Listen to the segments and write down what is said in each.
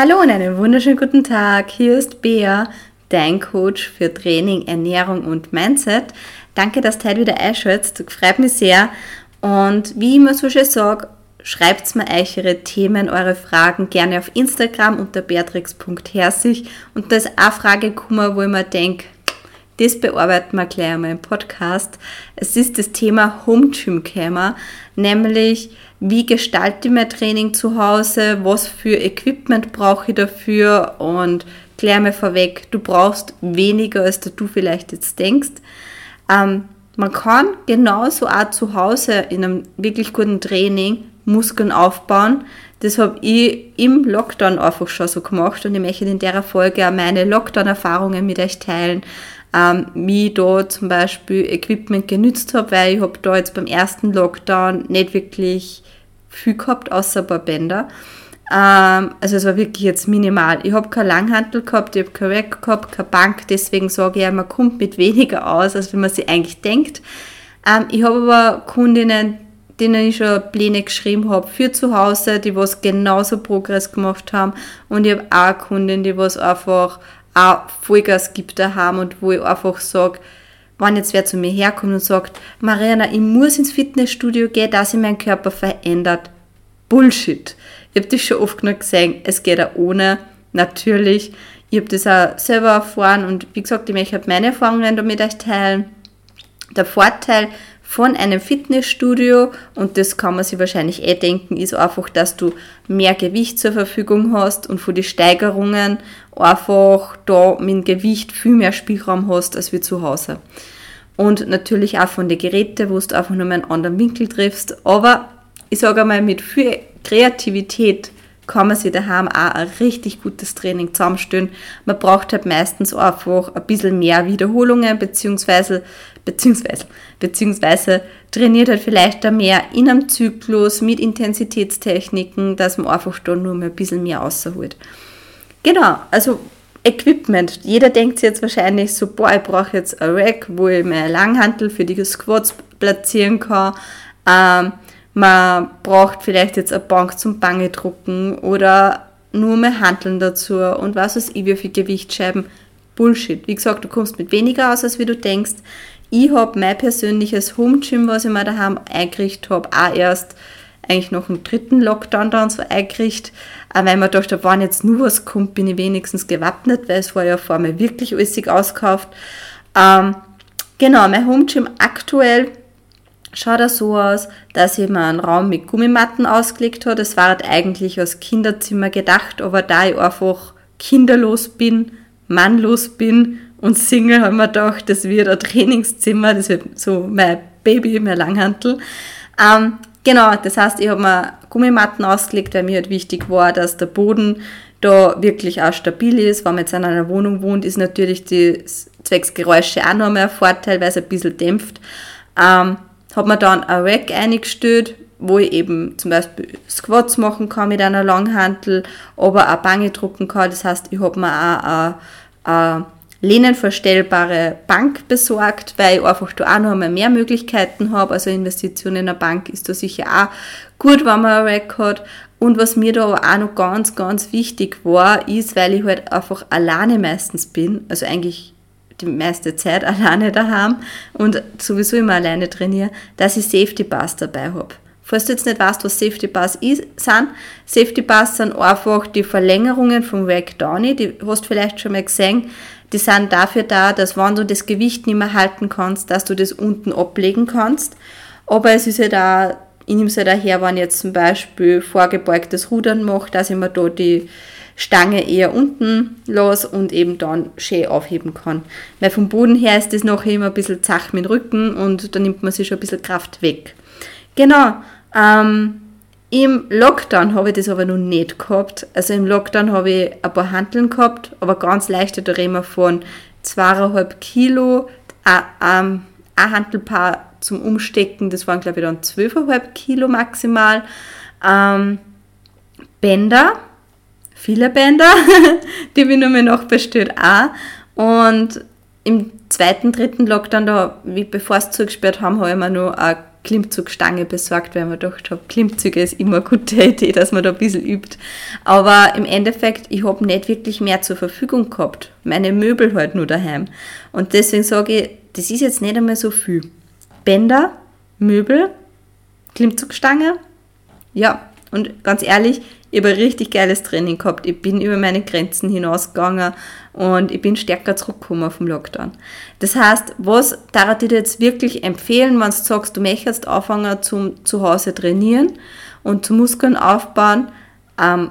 Hallo und einen wunderschönen guten Tag. Hier ist Bea, dein Coach für Training, Ernährung und Mindset. Danke, dass du heute wieder einschätzt. Freut mich sehr. Und wie ich immer so schön sage, schreibt mir euch eure Themen, eure Fragen gerne auf Instagram unter beatrix.herzig. Und da ist eine Frage gekommen, wo ich mir denke, das bearbeiten wir gleich einmal im Podcast. Es ist das Thema Home Gym gekommen, nämlich wie gestalte ich mein Training zu Hause, was für Equipment brauche ich dafür und klär mir vorweg, du brauchst weniger, als du vielleicht jetzt denkst. Ähm, man kann genauso auch zu Hause in einem wirklich guten Training Muskeln aufbauen. Das habe ich im Lockdown einfach schon so gemacht und ich möchte in der Folge auch meine Lockdown-Erfahrungen mit euch teilen, ähm, wie ich da zum Beispiel Equipment genützt habe, weil ich habe da jetzt beim ersten Lockdown nicht wirklich viel gehabt, außer ein paar Bänder. Ähm, also es war wirklich jetzt minimal. Ich habe kein Langhantel gehabt, ich habe kein Rack gehabt, keine Bank, deswegen sage ich ja, man kommt mit weniger aus, als wenn man sich eigentlich denkt. Ähm, ich habe aber Kundinnen, denen ich schon Pläne geschrieben habe für zu Hause, die was genauso Progress gemacht haben und ich habe auch Kundinnen, die was einfach auch Vollgas gibt daheim und wo ich einfach sage, wenn jetzt wer zu mir herkommt und sagt, Mariana, ich muss ins Fitnessstudio gehen, dass sich mein Körper verändert. Bullshit. Ich habe das schon oft genug gesehen, es geht auch ohne, natürlich. Ich habe das auch selber erfahren und wie gesagt, ich möchte meine Erfahrungen damit euch teilen. Der Vorteil von einem Fitnessstudio und das kann man sich wahrscheinlich eh denken, ist einfach, dass du mehr Gewicht zur Verfügung hast und von den Steigerungen einfach da mit dem Gewicht viel mehr Spielraum hast als wie zu Hause. Und natürlich auch von den Geräten, wo du einfach nur einen anderen Winkel triffst. Aber ich sage einmal, mit viel Kreativität kann man sich daheim auch ein richtig gutes Training zusammenstellen. Man braucht halt meistens einfach ein bisschen mehr Wiederholungen, beziehungsweise, beziehungsweise, beziehungsweise trainiert halt vielleicht da mehr in einem Zyklus mit Intensitätstechniken, dass man einfach da nur mal ein bisschen mehr rausholt. Genau, also Equipment. Jeder denkt sich jetzt wahrscheinlich so, boah, ich brauche jetzt ein Rack, wo ich meine Langhantel für die Squats platzieren kann. Ähm, man braucht vielleicht jetzt eine Bank zum Bange drucken oder nur mehr Handeln dazu und was weiß ich, wie viel Gewichtsscheiben. Bullshit. Wie gesagt, du kommst mit weniger aus, als wie du denkst. Ich habe mein persönliches Home Gym, was ich mir daheim eingerichtet habe, auch erst eigentlich noch im dritten Lockdown dann so eingerichtet, auch weil man dachte, wenn jetzt nur was kommt, bin ich wenigstens gewappnet, weil es war ja vor mir wirklich alles ausgekauft. Ähm, genau, mein Home Gym aktuell schaut er so aus, dass ich mir einen Raum mit Gummimatten ausgelegt habe. Das war halt eigentlich als Kinderzimmer gedacht, aber da ich einfach kinderlos bin, mannlos bin und Single, haben wir gedacht, das wird ein Trainingszimmer, das wird so mein Baby, mein Langhantel. Ähm, genau, das heißt, ich habe mir Gummimatten ausgelegt, weil mir halt wichtig war, dass der Boden da wirklich auch stabil ist. Wenn man jetzt in einer Wohnung wohnt, ist natürlich die Zwecksgeräusche auch noch mehr ein Vorteil, weil es ein bisschen dämpft. Ähm, habe mir dann ein Rack eingestellt, wo ich eben zum Beispiel Squats machen kann mit einer Langhantel, aber auch Bange drucken kann. Das heißt, ich habe mir auch eine, lehnenverstellbare Bank besorgt, weil ich einfach da auch noch einmal mehr Möglichkeiten habe. Also Investition in eine Bank ist da sicher auch gut, wenn man ein Rack hat. Und was mir da aber auch noch ganz, ganz wichtig war, ist, weil ich halt einfach alleine meistens bin, also eigentlich die meiste Zeit alleine daheim und sowieso immer alleine trainiere, dass ich Safety Bars dabei habe. Falls du jetzt nicht weißt, was Safety ist, sind, Safety Bars sind einfach die Verlängerungen vom Rack Downy, die hast du vielleicht schon mal gesehen. Die sind dafür da, dass wenn du das Gewicht nicht mehr halten kannst, dass du das unten ablegen kannst. Aber es ist ja da, ich nehme es ja daher, wenn ich jetzt zum Beispiel vorgebeugtes Rudern mache, dass ich mir da die Stange eher unten los und eben dann schön aufheben kann. Weil vom Boden her ist das nachher immer ein bisschen zach mit dem Rücken und da nimmt man sich schon ein bisschen Kraft weg. Genau, ähm, im Lockdown habe ich das aber noch nicht gehabt. Also im Lockdown habe ich ein paar Handeln gehabt, aber ganz leichte, da reden wir von 2,5 Kilo, ein, ein Handelpaar zum Umstecken, das waren glaube ich dann 12,5 Kilo maximal. Ähm, Bänder, viele Bänder, die wir nur mehr noch bestellt auch. Und im zweiten, dritten Lockdown, da, wie bevor es zugesperrt haben, habe ich mir nur ein Klimmzugstange besorgt, weil man gedacht habe, Klimmzüge ist immer eine gute Idee, dass man da ein bisschen übt. Aber im Endeffekt, ich habe nicht wirklich mehr zur Verfügung gehabt. Meine Möbel halt nur daheim. Und deswegen sage ich, das ist jetzt nicht einmal so viel. Bänder, Möbel, Klimmzugstange, ja, und ganz ehrlich, ich habe ein richtig geiles Training gehabt. Ich bin über meine Grenzen hinausgegangen und ich bin stärker zurückgekommen vom Lockdown. Das heißt, was darf ich dir jetzt wirklich empfehlen, wenn du sagst, du möchtest anfangen zum zu Hause trainieren und zu Muskeln aufbauen? Ähm,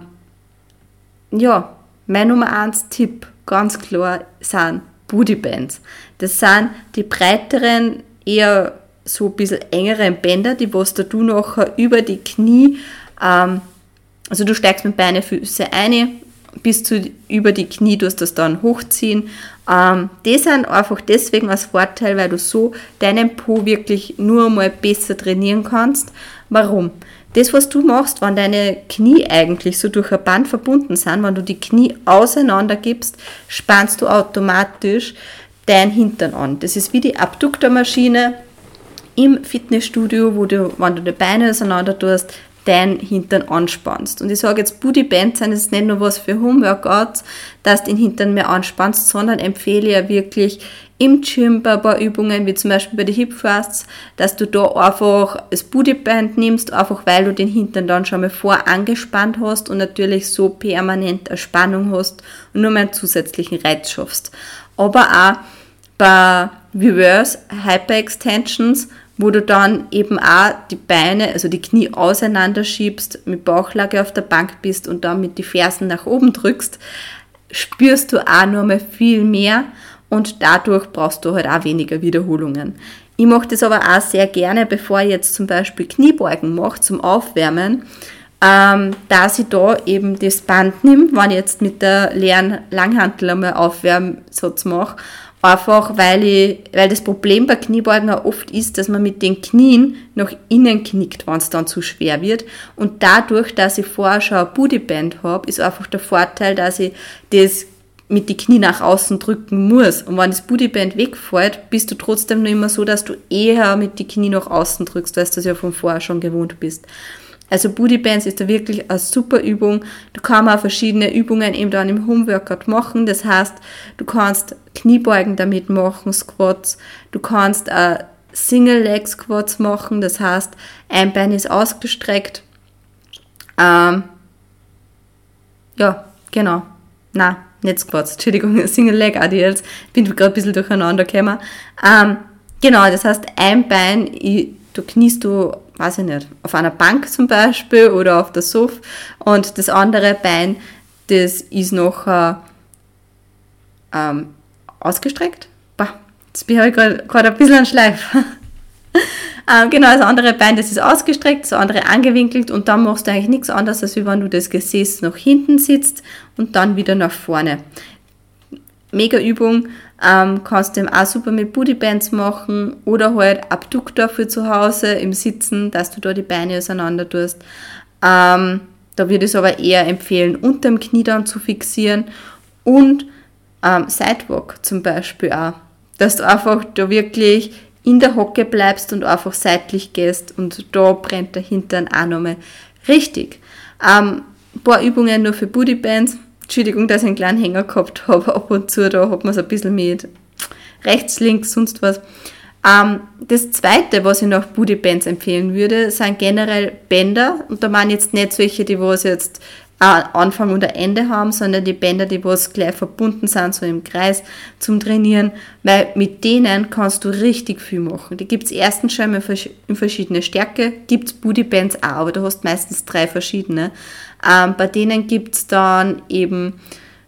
ja, mein Nummer eins Tipp, ganz klar, sind Bootybands. Das sind die breiteren, eher so ein bisschen engeren Bänder, die was du nachher über die Knie ähm, also du steigst mit Beine, Füße ein, bis zu über die Knie, du das dann hochziehen. Ähm, die sind einfach deswegen als Vorteil, weil du so deinen Po wirklich nur mal besser trainieren kannst. Warum? Das, was du machst, wenn deine Knie eigentlich so durch ein Band verbunden sind, wenn du die Knie auseinander gibst, spannst du automatisch dein Hintern an. Das ist wie die Abduktormaschine im Fitnessstudio, wo du, wenn du die Beine auseinander tust, dein Hintern anspannst. Und ich sage jetzt, Booty Bands sind jetzt nicht nur was für Homeworkouts, dass du den Hintern mehr anspannst, sondern empfehle ja wirklich im Gym bei ein paar Übungen, wie zum Beispiel bei den Hip Thrusts, dass du da einfach das Bootyband nimmst, einfach weil du den Hintern dann schon mal vor angespannt hast und natürlich so permanent eine Spannung hast und nur mal einen zusätzlichen Reiz schaffst. Aber auch bei Reverse Hyper Extensions wo du dann eben auch die Beine, also die Knie auseinander schiebst, mit Bauchlage auf der Bank bist und dann mit die Fersen nach oben drückst, spürst du auch noch mal viel mehr und dadurch brauchst du halt auch weniger Wiederholungen. Ich mache das aber auch sehr gerne, bevor ich jetzt zum Beispiel Kniebeugen mache zum Aufwärmen, ähm, dass ich da eben das Band nehme, wenn ich jetzt mit der leeren Langhantel einmal Aufwärmsatz mache Einfach weil, ich, weil das Problem bei Kniebeugen auch oft ist, dass man mit den Knien nach innen knickt, wenn es dann zu schwer wird. Und dadurch, dass ich vorher schon ein Bootyband habe, ist einfach der Vorteil, dass ich das mit die Knie nach außen drücken muss. Und wenn das Bootyband wegfällt, bist du trotzdem noch immer so, dass du eher mit die Knie nach außen drückst, weil du das ja von vorher schon gewohnt bist. Also Booty Bands ist da wirklich eine super Übung. Du kannst auch verschiedene Übungen eben dann im Homeworkout machen. Das heißt, du kannst Kniebeugen damit machen, Squats. Du kannst äh, Single Leg Squats machen. Das heißt, ein Bein ist ausgestreckt. Ähm, ja, genau. Na, nicht Squats, Entschuldigung, Single Leg Adiels. Bin gerade ein bisschen durcheinander gekommen. Ähm, genau, das heißt, ein Bein, du kniest du weiß ich nicht, auf einer Bank zum Beispiel oder auf der Sofa und das andere Bein, das ist noch äh, ähm, ausgestreckt. Bah, jetzt bin ich gerade ein bisschen an Schleif. ähm, genau, das andere Bein, das ist ausgestreckt, das andere angewinkelt und dann machst du eigentlich nichts anderes, als wenn du das Gesäß nach hinten sitzt und dann wieder nach vorne. Mega Übung, ähm, kannst du auch super mit Bootybands machen oder halt Abduktor für zu Hause im Sitzen, dass du da die Beine auseinander tust. Ähm, da würde ich es aber eher empfehlen, unter dem Knie dann zu fixieren und ähm, Sidewalk zum Beispiel auch. Dass du einfach da wirklich in der Hocke bleibst und einfach seitlich gehst und da brennt der Hintern auch nochmal richtig. Ähm, ein paar Übungen nur für Bootybands Entschuldigung, dass ich einen kleinen Hänger gehabt habe. Ab und zu, da hat man es ein bisschen mit rechts, links, sonst was. Ähm, das zweite, was ich nach Booty Bands empfehlen würde, sind generell Bänder. Und da meine jetzt nicht solche, die was jetzt Anfang und Ende haben, sondern die Bänder, die was gleich verbunden sind, so im Kreis zum Trainieren, weil mit denen kannst du richtig viel machen. Die gibt es erstens schon in verschiedene Stärke, gibt es Bootybands auch, aber du hast meistens drei verschiedene. Ähm, bei denen gibt es dann eben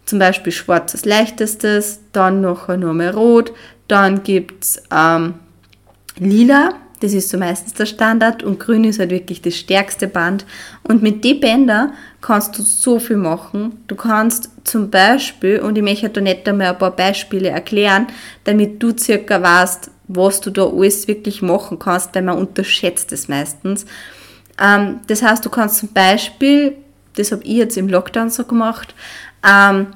zum Beispiel schwarz als leichtestes, dann noch einmal rot, dann gibt es ähm, lila, das ist so meistens der Standard und grün ist halt wirklich das stärkste Band. Und mit den Bändern kannst du so viel machen. Du kannst zum Beispiel, und ich möchte da nicht einmal ein paar Beispiele erklären, damit du circa weißt, was du da alles wirklich machen kannst, weil man unterschätzt es meistens. Ähm, das heißt, du kannst zum Beispiel, das habe ich jetzt im Lockdown so gemacht, ähm,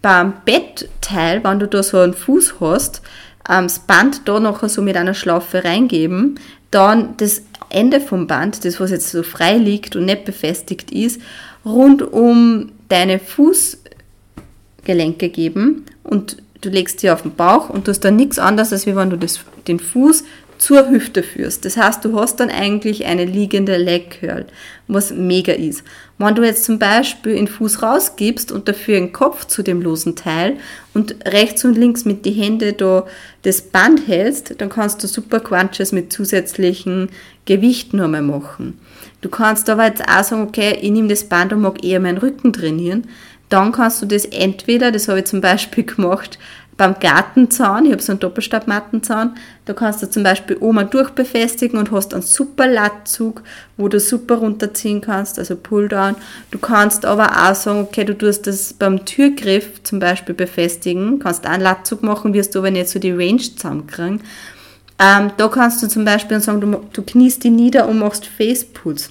beim Bettteil, wenn du da so einen Fuß hast, ähm, das Band da noch so mit einer Schlaufe reingeben, dann das Ende vom Band, das was jetzt so frei liegt und nicht befestigt ist, rund um deine Fußgelenke geben und du legst sie auf den Bauch und du hast dann nichts anderes, als wenn du das, den Fuß zur Hüfte führst. Das heißt, du hast dann eigentlich eine liegende Leg Curl, was mega ist. Wenn du jetzt zum Beispiel den Fuß rausgibst und dafür den Kopf zu dem losen Teil und rechts und links mit die Hände da das Band hältst, dann kannst du super Crunches mit zusätzlichen Gewichten nochmal machen. Du kannst aber jetzt auch sagen, okay, ich nehme das Band und mag eher meinen Rücken trainieren. Dann kannst du das entweder, das habe ich zum Beispiel gemacht, beim Gartenzaun, ich habe so einen Doppelstabmattenzaun, da kannst du zum Beispiel oben durchbefestigen und hast einen super Lattzug, wo du super runterziehen kannst, also Pulldown. Du kannst aber auch sagen, okay, du tust das beim Türgriff zum Beispiel befestigen, kannst einen Lattzug machen, wirst du aber nicht so die Range zusammenkriegen. Ähm, da kannst du zum Beispiel sagen, du, du kniest die nieder und machst Facepulls.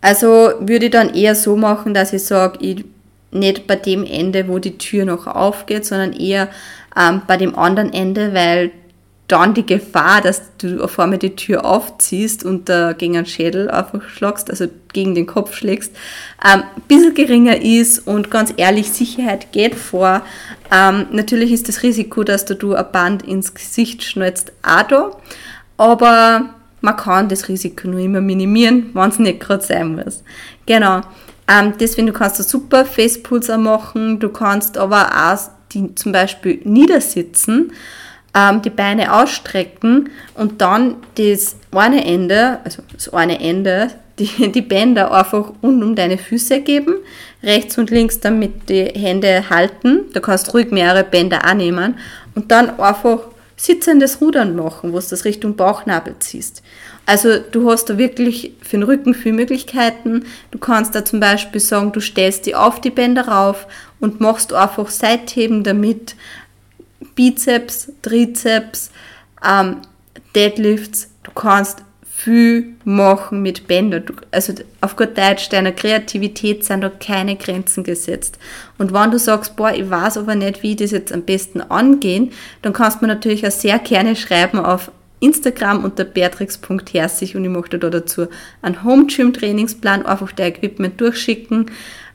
Also würde ich dann eher so machen, dass ich sage, ich nicht bei dem Ende, wo die Tür noch aufgeht, sondern eher ähm, bei dem anderen Ende, weil dann die Gefahr, dass du auf einmal die Tür aufziehst und äh, gegen einen Schädel einfach schlagst, also gegen den Kopf schlägst, ähm, ein bisschen geringer ist und ganz ehrlich, Sicherheit geht vor. Ähm, natürlich ist das Risiko, dass du, ein Band ins Gesicht schnallst, auch da, aber man kann das Risiko nur immer minimieren, wenn es nicht gerade sein muss. Genau. Ähm, deswegen, du kannst da super Facepulser machen, du kannst aber auch die zum Beispiel niedersitzen, ähm, die Beine ausstrecken und dann das eine Ende, also das eine Ende, die, die Bänder einfach rund um deine Füße geben, rechts und links damit die Hände halten, du kannst ruhig mehrere Bänder annehmen und dann einfach sitzendes Rudern machen, wo du das Richtung Bauchnabel ziehst. Also du hast da wirklich für den Rücken viele Möglichkeiten. Du kannst da zum Beispiel sagen, du stellst die auf die Bänder rauf und machst einfach Seitheben damit, Bizeps, Trizeps, ähm, Deadlifts. Du kannst viel machen mit Bändern. Also auf gut Deutsch, deiner Kreativität sind da keine Grenzen gesetzt. Und wenn du sagst, boah, ich weiß aber nicht, wie ich das jetzt am besten angehen, dann kannst du mir natürlich auch sehr gerne schreiben auf Instagram unter beatrix.herzig und ich möchte da dazu einen Home Gym Trainingsplan, einfach der Equipment durchschicken,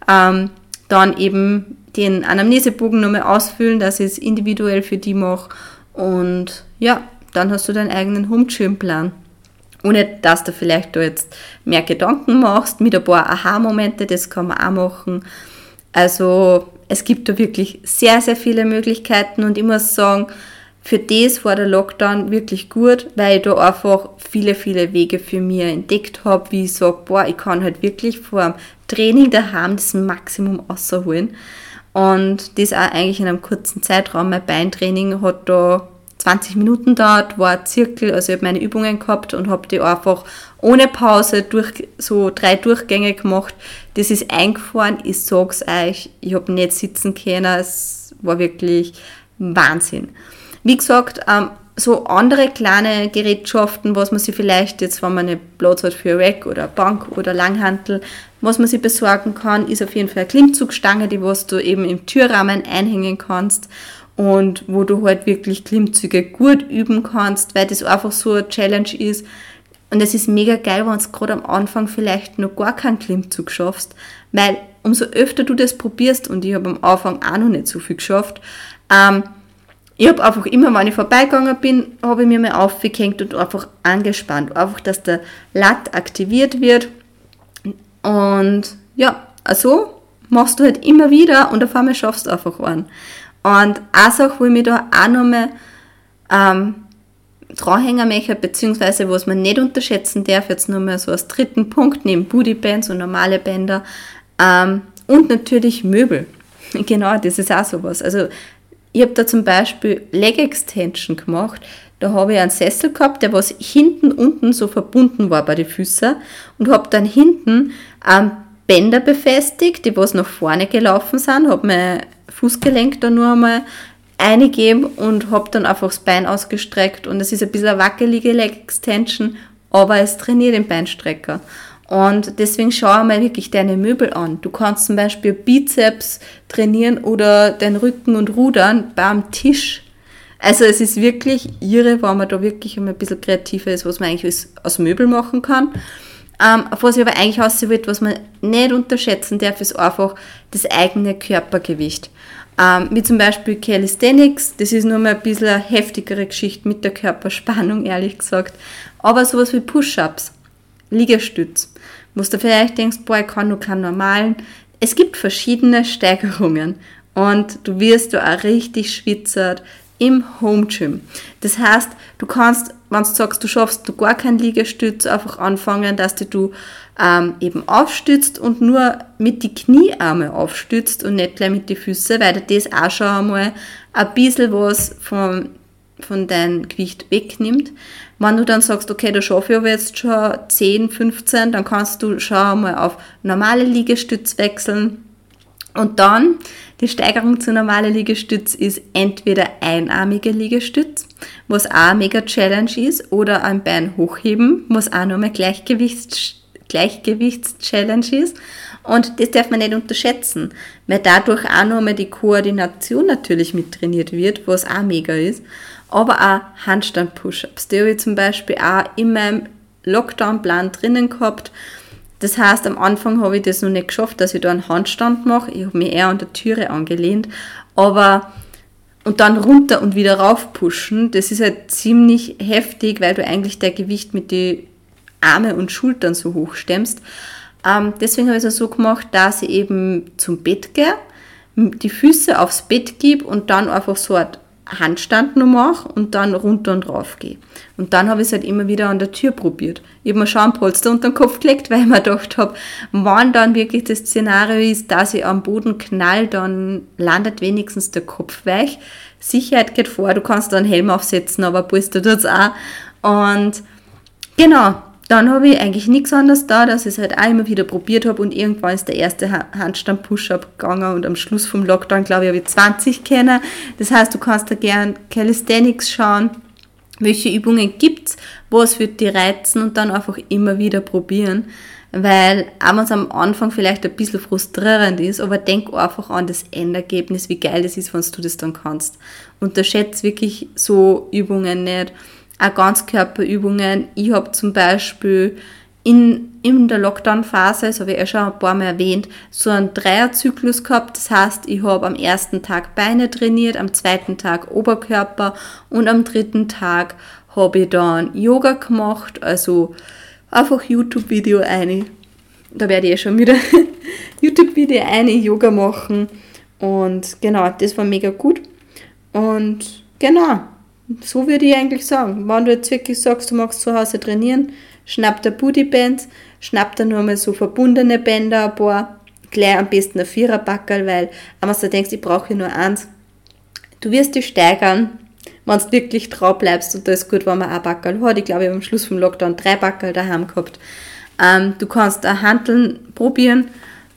ähm, dann eben den Anamnesebogen nochmal ausfüllen, dass ich es individuell für die mache und ja, dann hast du deinen eigenen Home Gym Plan. Ohne dass du vielleicht da jetzt mehr Gedanken machst, mit ein paar Aha-Momente, das kann man auch machen. Also es gibt da wirklich sehr, sehr viele Möglichkeiten und ich muss sagen, für das war der Lockdown wirklich gut, weil ich da einfach viele, viele Wege für mich entdeckt habe, wie ich sage, boah, ich kann halt wirklich vor dem Training daheim das Maximum rausholen. Und das auch eigentlich in einem kurzen Zeitraum. Mein Beintraining hat da 20 Minuten dauert, war ein Zirkel, also ich habe meine Übungen gehabt und habe die einfach ohne Pause durch so drei Durchgänge gemacht. Das ist eingefahren, ich sag's euch, ich habe nicht sitzen können, es war wirklich Wahnsinn. Wie gesagt, ähm, so andere kleine Gerätschaften, was man sich vielleicht jetzt, wenn man eine Platz hat für Rack oder Bank oder Langhantel, was man sich besorgen kann, ist auf jeden Fall eine Klimmzugstange, die was du eben im Türrahmen einhängen kannst und wo du halt wirklich Klimmzüge gut üben kannst, weil das einfach so eine Challenge ist. Und es ist mega geil, wenn du gerade am Anfang vielleicht noch gar keinen Klimmzug schaffst, weil umso öfter du das probierst, und ich habe am Anfang auch noch nicht so viel geschafft, ähm, ich habe einfach immer, wenn ich vorbeigegangen bin, habe ich mir mal aufgehängt und einfach angespannt. Einfach, dass der Latt aktiviert wird. Und ja, also machst du halt immer wieder und auf einmal schaffst du einfach einen. Und eine Sache, wo ich mich da auch nochmal ähm, dranhängen möchte, beziehungsweise was man nicht unterschätzen darf, jetzt nur mal so als dritten Punkt, neben Bootybands und normale Bänder, ähm, und natürlich Möbel. Genau, das ist auch sowas. Also ich habe da zum Beispiel Leg Extension gemacht. Da habe ich einen Sessel gehabt, der was hinten unten so verbunden war bei den Füßen und habe dann hinten ähm, Bänder befestigt, die was nach vorne gelaufen sind, habe mein Fußgelenk da nur einmal eingegeben und habe dann einfach das Bein ausgestreckt und es ist ein bisschen eine wackelige Leg Extension, aber es trainiert den Beinstrecker. Und deswegen schau mal wirklich deine Möbel an. Du kannst zum Beispiel Bizeps trainieren oder den Rücken und Rudern beim Tisch. Also es ist wirklich irre, wenn man da wirklich ein bisschen kreativer ist, was man eigentlich aus Möbel machen kann. Ähm, auf was ich aber eigentlich aussehen will, was man nicht unterschätzen darf, ist einfach das eigene Körpergewicht. Ähm, wie zum Beispiel Calisthenics, das ist nur mal ein bisschen eine heftigere Geschichte mit der Körperspannung, ehrlich gesagt. Aber sowas wie Push-Ups, Liegestütz, wo du vielleicht denkst, boah, ich kann nur keinen normalen. Es gibt verschiedene Steigerungen und du wirst da auch richtig schwitzert im Home Gym. Das heißt, du kannst, wenn du sagst, du schaffst du gar keinen Liegestütz, einfach anfangen, dass du ähm, eben aufstützt und nur mit die Kniearme aufstützt und nicht gleich mit die Füße, weil das auch schon einmal ein bisschen was von, von deinem Gewicht wegnimmt. Wenn du dann sagst, okay, da schaffe ich aber jetzt schon 10, 15, dann kannst du schon einmal auf normale Liegestütz wechseln und dann die Steigerung zu normalen Liegestütz ist entweder einarmige Liegestütz, was auch eine mega Challenge ist, oder ein Bein hochheben, was auch nochmal Gleichgewichts Gleichgewichts-Challenge ist. Und das darf man nicht unterschätzen, weil dadurch auch nochmal die Koordination natürlich mit trainiert wird, was auch mega ist. Aber auch Handstand-Push-Ups. Die habe ich zum Beispiel auch in meinem Lockdown-Plan drinnen gehabt. Das heißt, am Anfang habe ich das noch nicht geschafft, dass ich da einen Handstand mache. Ich habe mich eher an der Türe angelehnt. Aber und dann runter und wieder rauf pushen, das ist halt ziemlich heftig, weil du eigentlich dein Gewicht mit den Arme und Schultern so hoch stemmst. Ähm, deswegen habe ich es so gemacht, dass ich eben zum Bett gehe, die Füße aufs Bett gebe und dann einfach so eine Handstand noch mache und dann runter und rauf gehe. Und dann habe ich es halt immer wieder an der Tür probiert. Ich habe mir schon ein Polster unter den Kopf gelegt, weil ich mir gedacht habe, wann dann wirklich das Szenario ist, dass ich am Boden knall, dann landet wenigstens der Kopf weich. Sicherheit geht vor, du kannst da einen Helm aufsetzen, aber Polster tut es auch. Und genau, dann habe ich eigentlich nichts anderes da, dass ich es halt auch immer wieder probiert habe und irgendwann ist der erste Handstand-Push-Up gegangen und am Schluss vom Lockdown, glaube ich, habe ich 20 kennen. Das heißt, du kannst da gern Calisthenics schauen, welche Übungen gibt es, was wird die reizen und dann einfach immer wieder probieren. Weil, auch wenn es am Anfang vielleicht ein bisschen frustrierend ist, aber denk einfach an das Endergebnis, wie geil das ist, wenn du das dann kannst. Unterschätze wirklich so Übungen nicht auch Ganzkörperübungen. Ich habe zum Beispiel in, in der Lockdown-Phase, das habe ich ja schon ein paar Mal erwähnt, so einen Dreierzyklus gehabt. Das heißt, ich habe am ersten Tag Beine trainiert, am zweiten Tag Oberkörper und am dritten Tag habe ich dann Yoga gemacht, also einfach YouTube-Video eine. Da werde ich ja schon wieder YouTube-Video eine Yoga machen. Und genau, das war mega gut. Und genau, so würde ich eigentlich sagen. Wenn du jetzt wirklich sagst, du magst zu Hause trainieren, schnapp der Bootybands, schnapp da nur mal so verbundene Bänder, ein paar, gleich am besten ein Viererbackerl, weil, wenn du denkst, ich brauche nur eins, du wirst dich steigern, wenn du wirklich drauf bleibst und da ist gut, wenn man ein Backerl hat. Ich glaube, ich habe am Schluss vom Lockdown drei Backerl daheim gehabt. Ähm, du kannst auch Handeln probieren,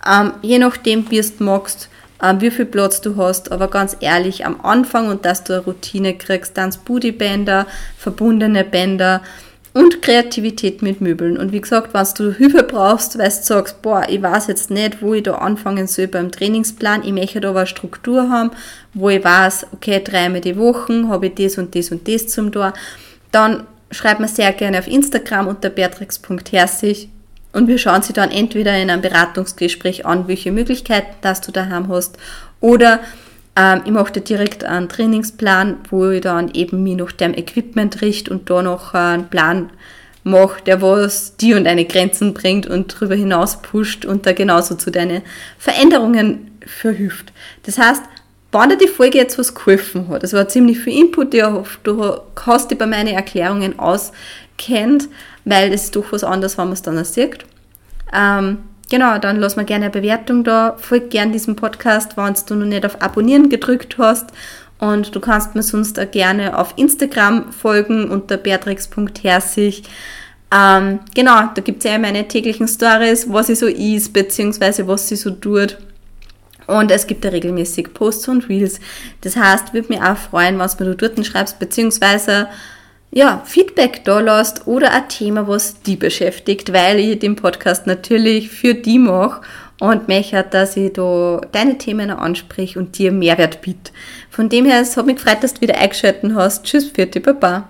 ähm, je nachdem, wie du magst wie viel Platz du hast, aber ganz ehrlich, am Anfang und dass du eine Routine kriegst, dann Bootybänder, verbundene Bänder und Kreativität mit Möbeln. Und wie gesagt, wenn du Hilfe brauchst, weil du sagst, boah, ich weiß jetzt nicht, wo ich da anfangen soll beim Trainingsplan, ich möchte aber eine Struktur haben, wo ich weiß, okay, dreimal die Woche habe ich das und das und das zum Tor, dann schreib mir sehr gerne auf Instagram unter beatrix.herzig und wir schauen sie dann entweder in einem Beratungsgespräch an, welche Möglichkeiten dass du daheim hast, oder ähm, ich mache dir direkt einen Trainingsplan, wo ich dann eben mich nach dem Equipment richte und da noch einen Plan mache, der was dir und deine Grenzen bringt und darüber hinaus pusht und da genauso zu deinen Veränderungen verhilft. Das heißt, wenn dir die Folge jetzt was geholfen hat, das war ziemlich viel Input, ich hoffe, du hast dich bei meinen Erklärungen auskennt, weil es ist doch was anderes, wenn man es dann sieht. Ähm, genau, dann lass mir gerne eine Bewertung da. Folg gerne diesem Podcast, wenn du noch nicht auf Abonnieren gedrückt hast. Und du kannst mir sonst auch gerne auf Instagram folgen unter beatrix.herzig. Ähm, genau, da gibt es ja meine täglichen Stories, was sie so ist, beziehungsweise was sie so tut. Und es gibt ja regelmäßig Posts und Reels. Das heißt, würde mich auch freuen, was du dort schreibst, beziehungsweise ja, Feedback da lasst oder ein Thema, was die beschäftigt, weil ich den Podcast natürlich für die mache und möchte, dass ich da deine Themen anspreche und dir Mehrwert biete. Von dem her, es hat mich gefreut, dass du wieder eingeschaltet hast. Tschüss, dich, Baba.